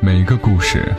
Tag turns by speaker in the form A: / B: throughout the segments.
A: 每个故事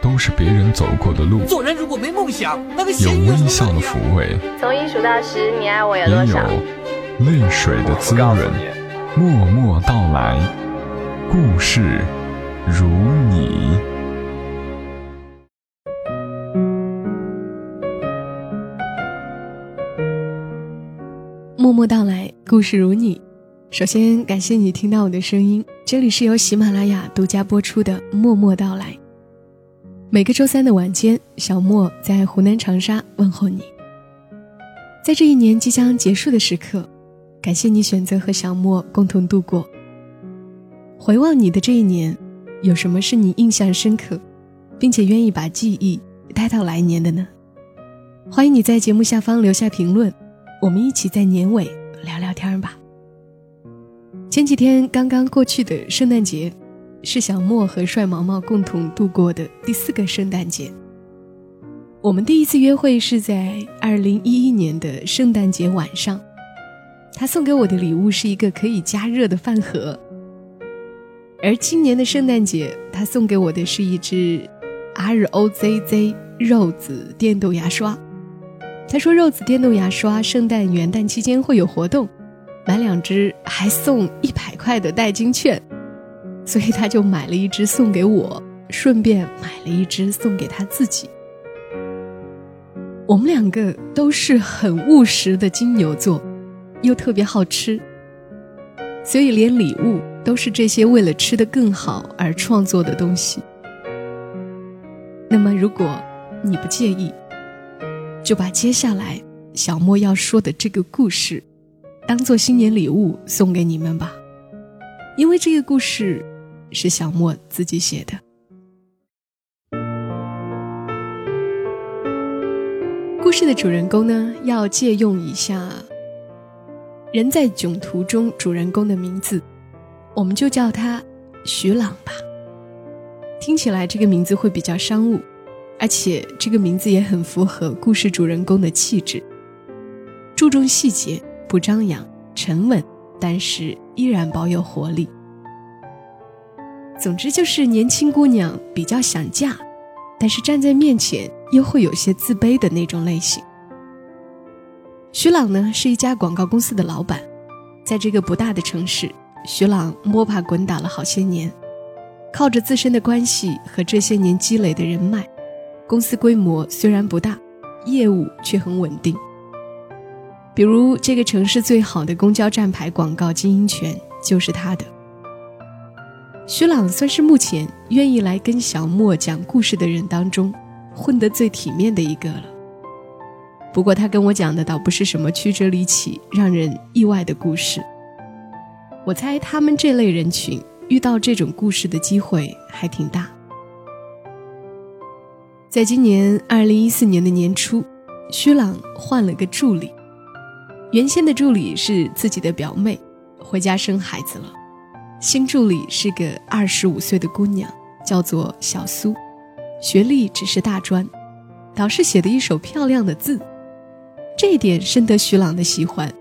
A: 都是别人走过的路，
B: 做人如果没梦想，那个
A: 有微笑的抚慰，
C: 从一数到十，你爱我有
A: 也有
C: 多少？
A: 泪水的滋润。默默到来，故事如你。
D: 默默到来，故事如你。首先感谢你听到我的声音，这里是由喜马拉雅独家播出的《默默到来》。每个周三的晚间，小莫在湖南长沙问候你。在这一年即将结束的时刻，感谢你选择和小莫共同度过。回望你的这一年，有什么是你印象深刻，并且愿意把记忆带到来年的呢？欢迎你在节目下方留下评论，我们一起在年尾聊聊天吧。前几天刚刚过去的圣诞节，是小莫和帅毛毛共同度过的第四个圣诞节。我们第一次约会是在二零一一年的圣诞节晚上，他送给我的礼物是一个可以加热的饭盒。而今年的圣诞节，他送给我的是一支 R O Z Z 肉子电动牙刷。他说肉子电动牙刷圣诞元旦期间会有活动，买两只还送一百块的代金券，所以他就买了一只送给我，顺便买了一只送给他自己。我们两个都是很务实的金牛座，又特别好吃，所以连礼物都是这些为了吃得更好而创作的东西。那么，如果你不介意，就把接下来小莫要说的这个故事，当做新年礼物送给你们吧，因为这个故事是小莫自己写的。故事的主人公呢，要借用一下《人在囧途》中主人公的名字，我们就叫他徐朗吧。听起来这个名字会比较商务，而且这个名字也很符合故事主人公的气质，注重细节，不张扬，沉稳，但是依然保有活力。总之就是年轻姑娘比较想嫁，但是站在面前又会有些自卑的那种类型。徐朗呢是一家广告公司的老板，在这个不大的城市，徐朗摸爬滚打了好些年，靠着自身的关系和这些年积累的人脉，公司规模虽然不大，业务却很稳定。比如这个城市最好的公交站牌广告经营权就是他的。徐朗算是目前愿意来跟小莫讲故事的人当中，混得最体面的一个了。不过他跟我讲的倒不是什么曲折离奇、让人意外的故事。我猜他们这类人群遇到这种故事的机会还挺大。在今年二零一四年的年初，徐朗换了个助理，原先的助理是自己的表妹，回家生孩子了。新助理是个二十五岁的姑娘，叫做小苏，学历只是大专，导师写的一手漂亮的字，这一点深得徐朗的喜欢。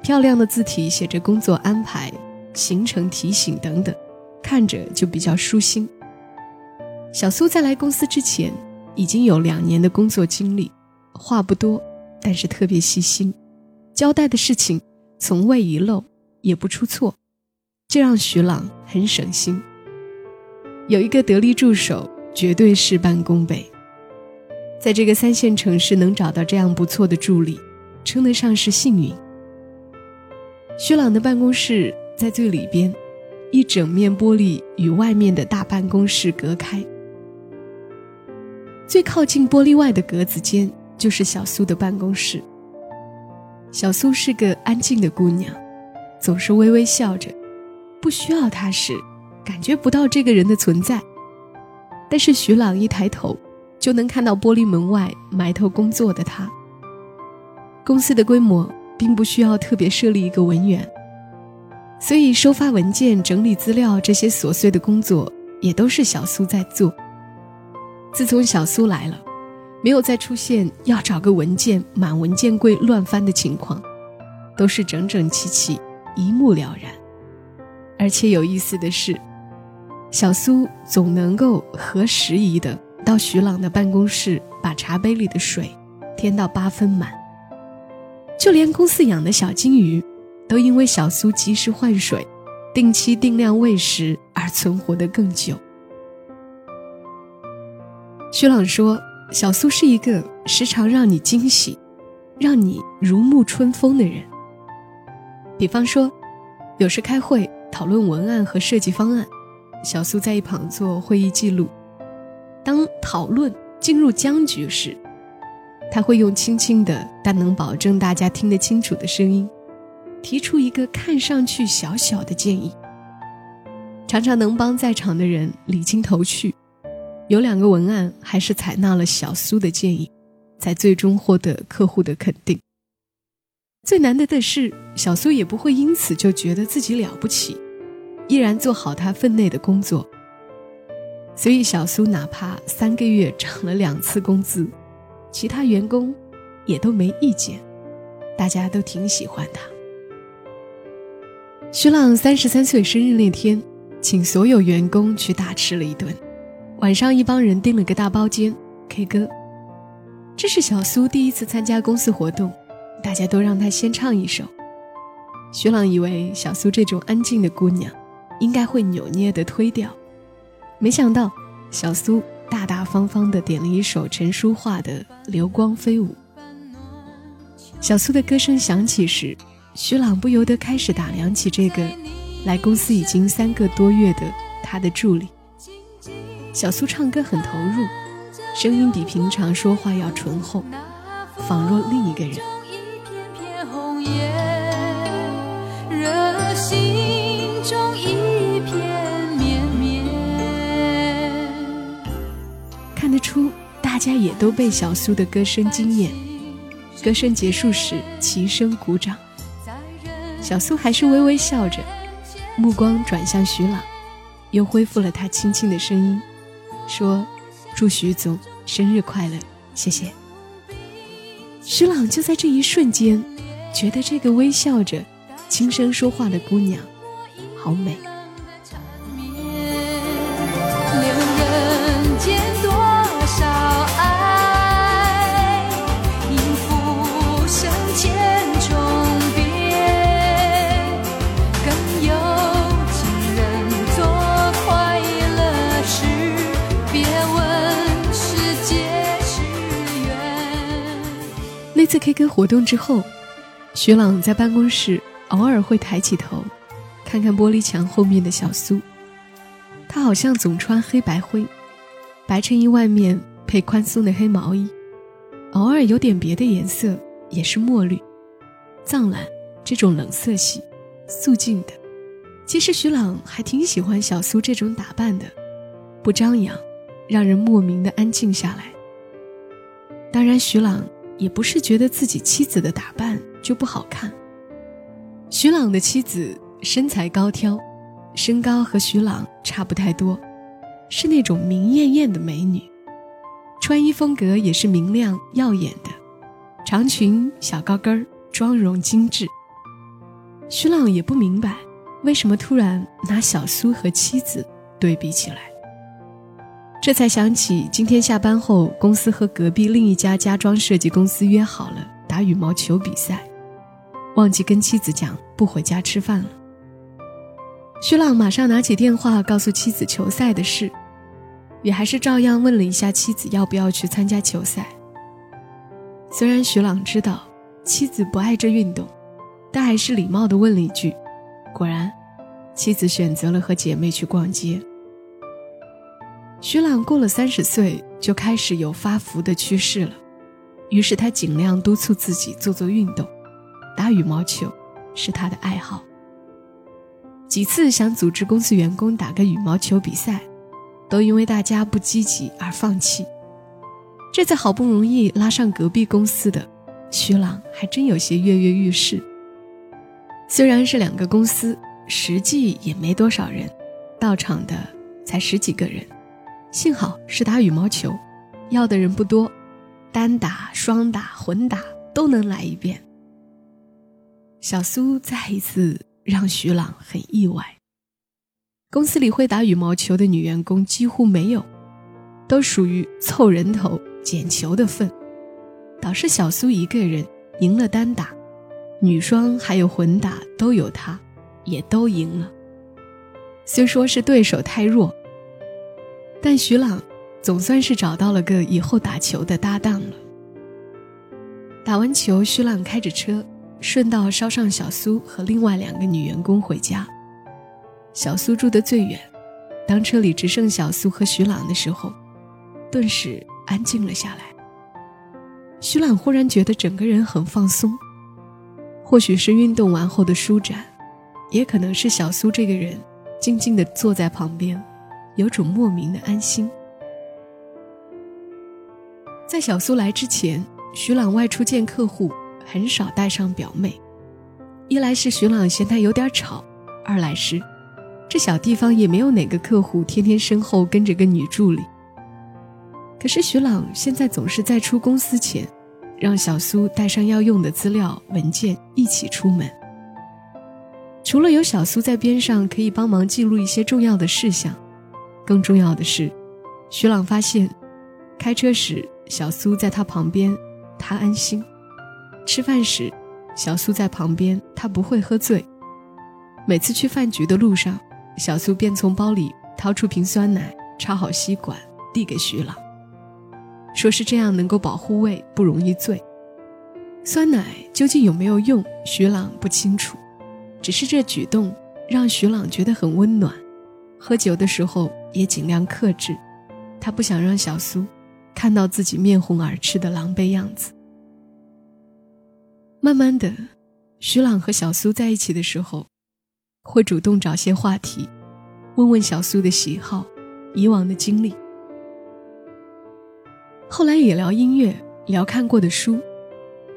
D: 漂亮的字体写着工作安排、行程提醒等等，看着就比较舒心。小苏在来公司之前已经有两年的工作经历，话不多，但是特别细心，交代的事情从未遗漏，也不出错。这让徐朗很省心。有一个得力助手，绝对事半功倍。在这个三线城市能找到这样不错的助理，称得上是幸运。徐朗的办公室在最里边，一整面玻璃与外面的大办公室隔开。最靠近玻璃外的格子间就是小苏的办公室。小苏是个安静的姑娘，总是微微笑着。不需要他时，感觉不到这个人的存在。但是徐朗一抬头，就能看到玻璃门外埋头工作的他。公司的规模并不需要特别设立一个文员，所以收发文件、整理资料这些琐碎的工作也都是小苏在做。自从小苏来了，没有再出现要找个文件满文件柜乱翻的情况，都是整整齐齐，一目了然。而且有意思的是，小苏总能够合时宜的到徐朗的办公室，把茶杯里的水添到八分满。就连公司养的小金鱼，都因为小苏及时换水、定期定量喂食而存活得更久。徐朗说：“小苏是一个时常让你惊喜、让你如沐春风的人。比方说，有时开会讨论文案和设计方案。”小苏在一旁做会议记录。当讨论进入僵局时，他会用轻轻的但能保证大家听得清楚的声音，提出一个看上去小小的建议，常常能帮在场的人理清头绪。有两个文案还是采纳了小苏的建议，才最终获得客户的肯定。最难得的是，小苏也不会因此就觉得自己了不起。依然做好他分内的工作，所以小苏哪怕三个月涨了两次工资，其他员工也都没意见，大家都挺喜欢他。徐浪三十三岁生日那天，请所有员工去大吃了一顿，晚上一帮人订了个大包间 K 歌。这是小苏第一次参加公司活动，大家都让她先唱一首。徐朗以为小苏这种安静的姑娘。应该会扭捏的推掉，没想到小苏大大方方的点了一首陈淑桦的《流光飞舞》。小苏的歌声响起时，徐朗不由得开始打量起这个来公司已经三个多月的他的助理。小苏唱歌很投入，声音比平常说话要醇厚，仿若另一个人。看得出，大家也都被小苏的歌声惊艳。歌声结束时，齐声鼓掌。小苏还是微微笑着，目光转向徐朗，又恢复了他轻轻的声音，说：“祝徐总生日快乐，谢谢。”石朗就在这一瞬间，觉得这个微笑着、轻声说话的姑娘，好美。次 K 歌活动之后，徐朗在办公室偶尔会抬起头，看看玻璃墙后面的小苏。他好像总穿黑白灰，白衬衣外面配宽松的黑毛衣，偶尔有点别的颜色，也是墨绿、藏蓝这种冷色系，素净的。其实徐朗还挺喜欢小苏这种打扮的，不张扬，让人莫名的安静下来。当然，徐朗。也不是觉得自己妻子的打扮就不好看。徐朗的妻子身材高挑，身高和徐朗差不太多，是那种明艳艳的美女，穿衣风格也是明亮耀眼的，长裙小高跟儿，妆容精致。徐朗也不明白，为什么突然拿小苏和妻子对比起来。这才想起，今天下班后，公司和隔壁另一家家装设计公司约好了打羽毛球比赛，忘记跟妻子讲不回家吃饭了。徐朗马上拿起电话告诉妻子球赛的事，也还是照样问了一下妻子要不要去参加球赛。虽然徐朗知道妻子不爱这运动，但还是礼貌地问了一句。果然，妻子选择了和姐妹去逛街。徐朗过了三十岁，就开始有发福的趋势了，于是他尽量督促自己做做运动，打羽毛球是他的爱好。几次想组织公司员工打个羽毛球比赛，都因为大家不积极而放弃。这次好不容易拉上隔壁公司的，徐朗还真有些跃跃欲试。虽然是两个公司，实际也没多少人，到场的才十几个人。幸好是打羽毛球，要的人不多，单打、双打、混打都能来一遍。小苏再一次让徐朗很意外。公司里会打羽毛球的女员工几乎没有，都属于凑人头捡球的份。导致小苏一个人赢了单打，女双还有混打都有她，也都赢了。虽说是对手太弱，但徐朗总算是找到了个以后打球的搭档了。打完球，徐朗开着车，顺道捎上小苏和另外两个女员工回家。小苏住得最远，当车里只剩小苏和徐朗的时候，顿时安静了下来。徐朗忽然觉得整个人很放松，或许是运动完后的舒展，也可能是小苏这个人静静地坐在旁边，有种莫名的安心。在小苏来之前，徐朗外出见客户很少带上表妹，一来是徐朗嫌他有点吵，二来是这小地方也没有哪个客户天天身后跟着个女助理。可是徐朗现在总是在出公司前，让小苏带上要用的资料文件一起出门。除了有小苏在边上可以帮忙记录一些重要的事项，更重要的是，徐朗发现，开车时小苏在他旁边，他安心；吃饭时，小苏在旁边，他不会喝醉。每次去饭局的路上，小苏便从包里掏出瓶酸奶，插好吸管，递给徐朗。说是这样能够保护胃，不容易醉。酸奶究竟有没有用，徐朗不清楚，只是这举动让徐朗觉得很温暖。喝酒的时候也尽量克制，他不想让小苏看到自己面红耳赤的狼狈样子。慢慢的，徐朗和小苏在一起的时候，会主动找些话题，问问小苏的喜好，以往的经历。后来也聊音乐，聊看过的书，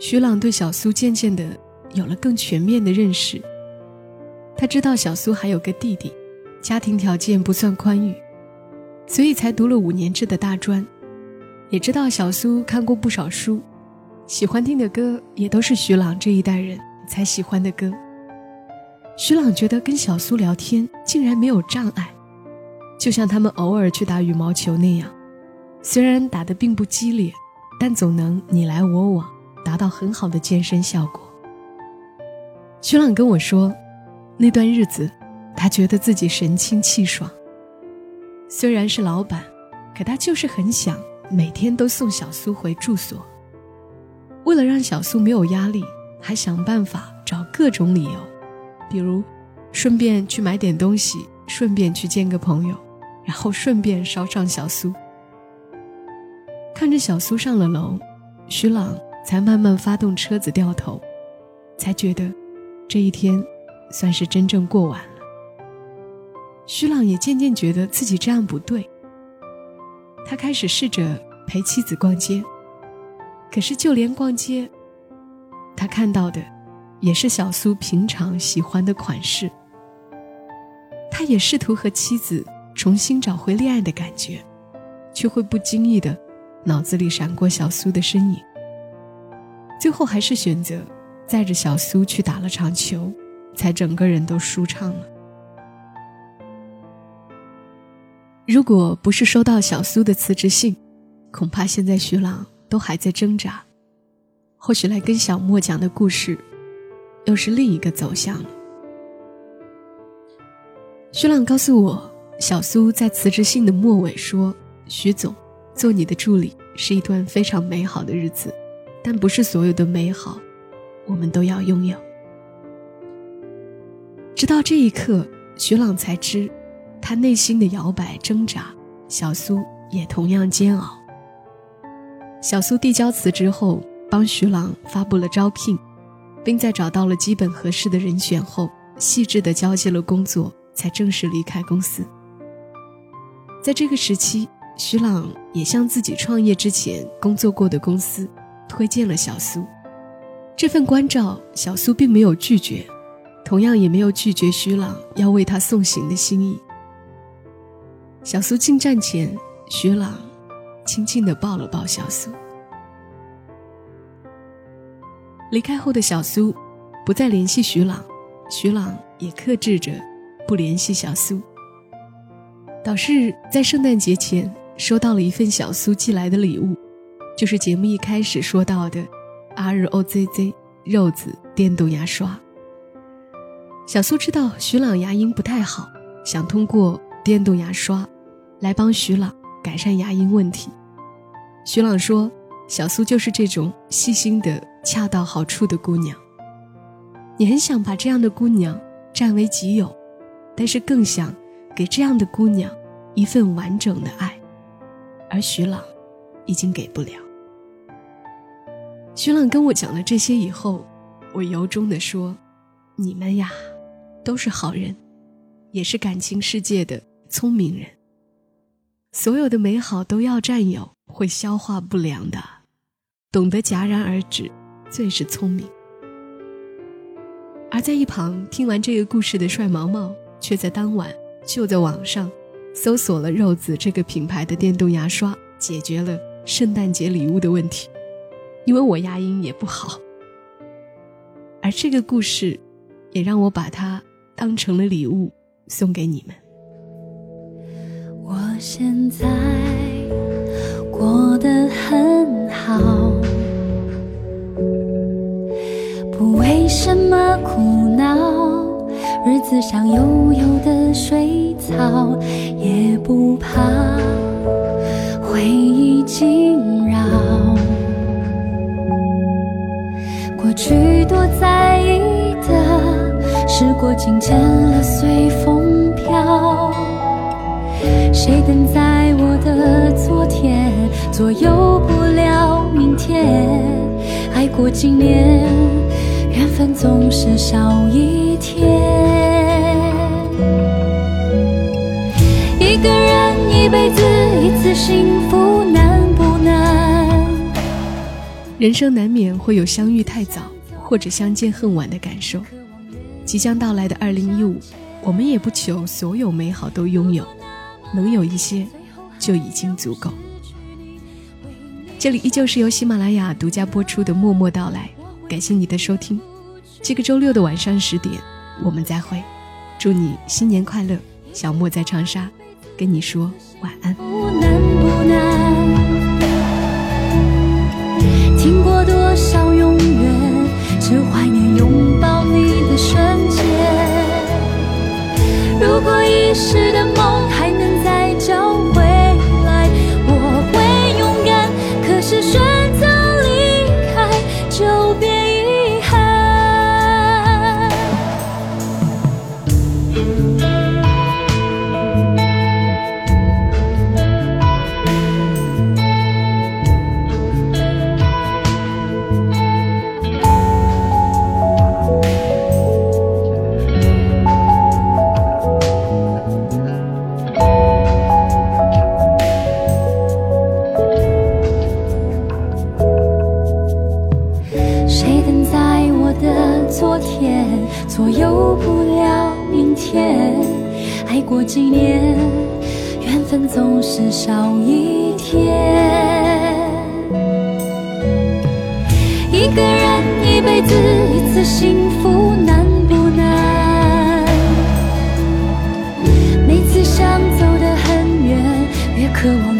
D: 徐朗对小苏渐渐的有了更全面的认识。他知道小苏还有个弟弟，家庭条件不算宽裕，所以才读了五年制的大专。也知道小苏看过不少书，喜欢听的歌也都是徐朗这一代人才喜欢的歌。徐朗觉得跟小苏聊天竟然没有障碍，就像他们偶尔去打羽毛球那样。虽然打得并不激烈，但总能你来我往，达到很好的健身效果。徐朗跟我说，那段日子，他觉得自己神清气爽。虽然是老板，可他就是很想每天都送小苏回住所。为了让小苏没有压力，还想办法找各种理由，比如顺便去买点东西，顺便去见个朋友，然后顺便捎上小苏。看着小苏上了楼，徐朗才慢慢发动车子掉头，才觉得这一天算是真正过完。徐朗也渐渐觉得自己这样不对，他开始试着陪妻子逛街，可是就连逛街，他看到的也是小苏平常喜欢的款式。他也试图和妻子重新找回恋爱的感觉，却会不经意的。脑子里闪过小苏的身影，最后还是选择载着小苏去打了场球，才整个人都舒畅了。如果不是收到小苏的辞职信，恐怕现在徐朗都还在挣扎，或许来跟小莫讲的故事，又是另一个走向了。徐朗告诉我，小苏在辞职信的末尾说：“徐总。”做你的助理是一段非常美好的日子，但不是所有的美好，我们都要拥有。直到这一刻，徐朗才知，他内心的摇摆挣扎，小苏也同样煎熬。小苏递交辞职后，帮徐朗发布了招聘，并在找到了基本合适的人选后，细致的交接了工作，才正式离开公司。在这个时期。徐朗也向自己创业之前工作过的公司推荐了小苏，这份关照小苏并没有拒绝，同样也没有拒绝徐朗要为他送行的心意。小苏进站前，徐朗轻轻的抱了抱小苏。离开后的小苏不再联系徐朗，徐朗也克制着不联系小苏，导师在圣诞节前收到了一份小苏寄来的礼物，就是节目一开始说到的 R O Z Z 肉子电动牙刷。小苏知道徐朗牙龈不太好，想通过电动牙刷来帮徐朗改善牙龈问题。徐朗说：“小苏就是这种细心的、恰到好处的姑娘。你很想把这样的姑娘占为己有，但是更想……”给这样的姑娘一份完整的爱，而徐朗已经给不了。徐朗跟我讲了这些以后，我由衷的说：“你们呀，都是好人，也是感情世界的聪明人。所有的美好都要占有，会消化不良的。懂得戛然而止，最是聪明。”而在一旁听完这个故事的帅毛毛，却在当晚。就在网上搜索了肉子这个品牌的电动牙刷，解决了圣诞节礼物的问题。因为我牙龈也不好，而这个故事也让我把它当成了礼物送给你们。
B: 我现在过得很好，不为什么苦恼。日子像悠悠的水草，也不怕回忆惊扰。过去多在意的，时过境迁了随风飘。谁等在我的昨天，左右不了明天。爱过几年，缘分总是少一天。一个人一辈子一次幸福难不难？
D: 人生难免会有相遇太早或者相见恨晚的感受。即将到来的二零一五，我们也不求所有美好都拥有，能有一些就已经足够。这里依旧是由喜马拉雅独家播出的《默默到来》，感谢你的收听。这个周六的晚上十点，我们再会。祝你新年快乐，小莫在长沙。跟你说晚安。
B: 难不难，听过多少永远，只怀念拥抱你的瞬间。如果一时的梦一个人一辈子一次幸福难不难？每次想走得很远，别渴望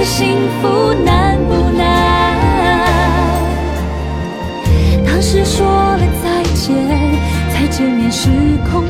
B: 次幸福难不难？当时说了再见，再见面时空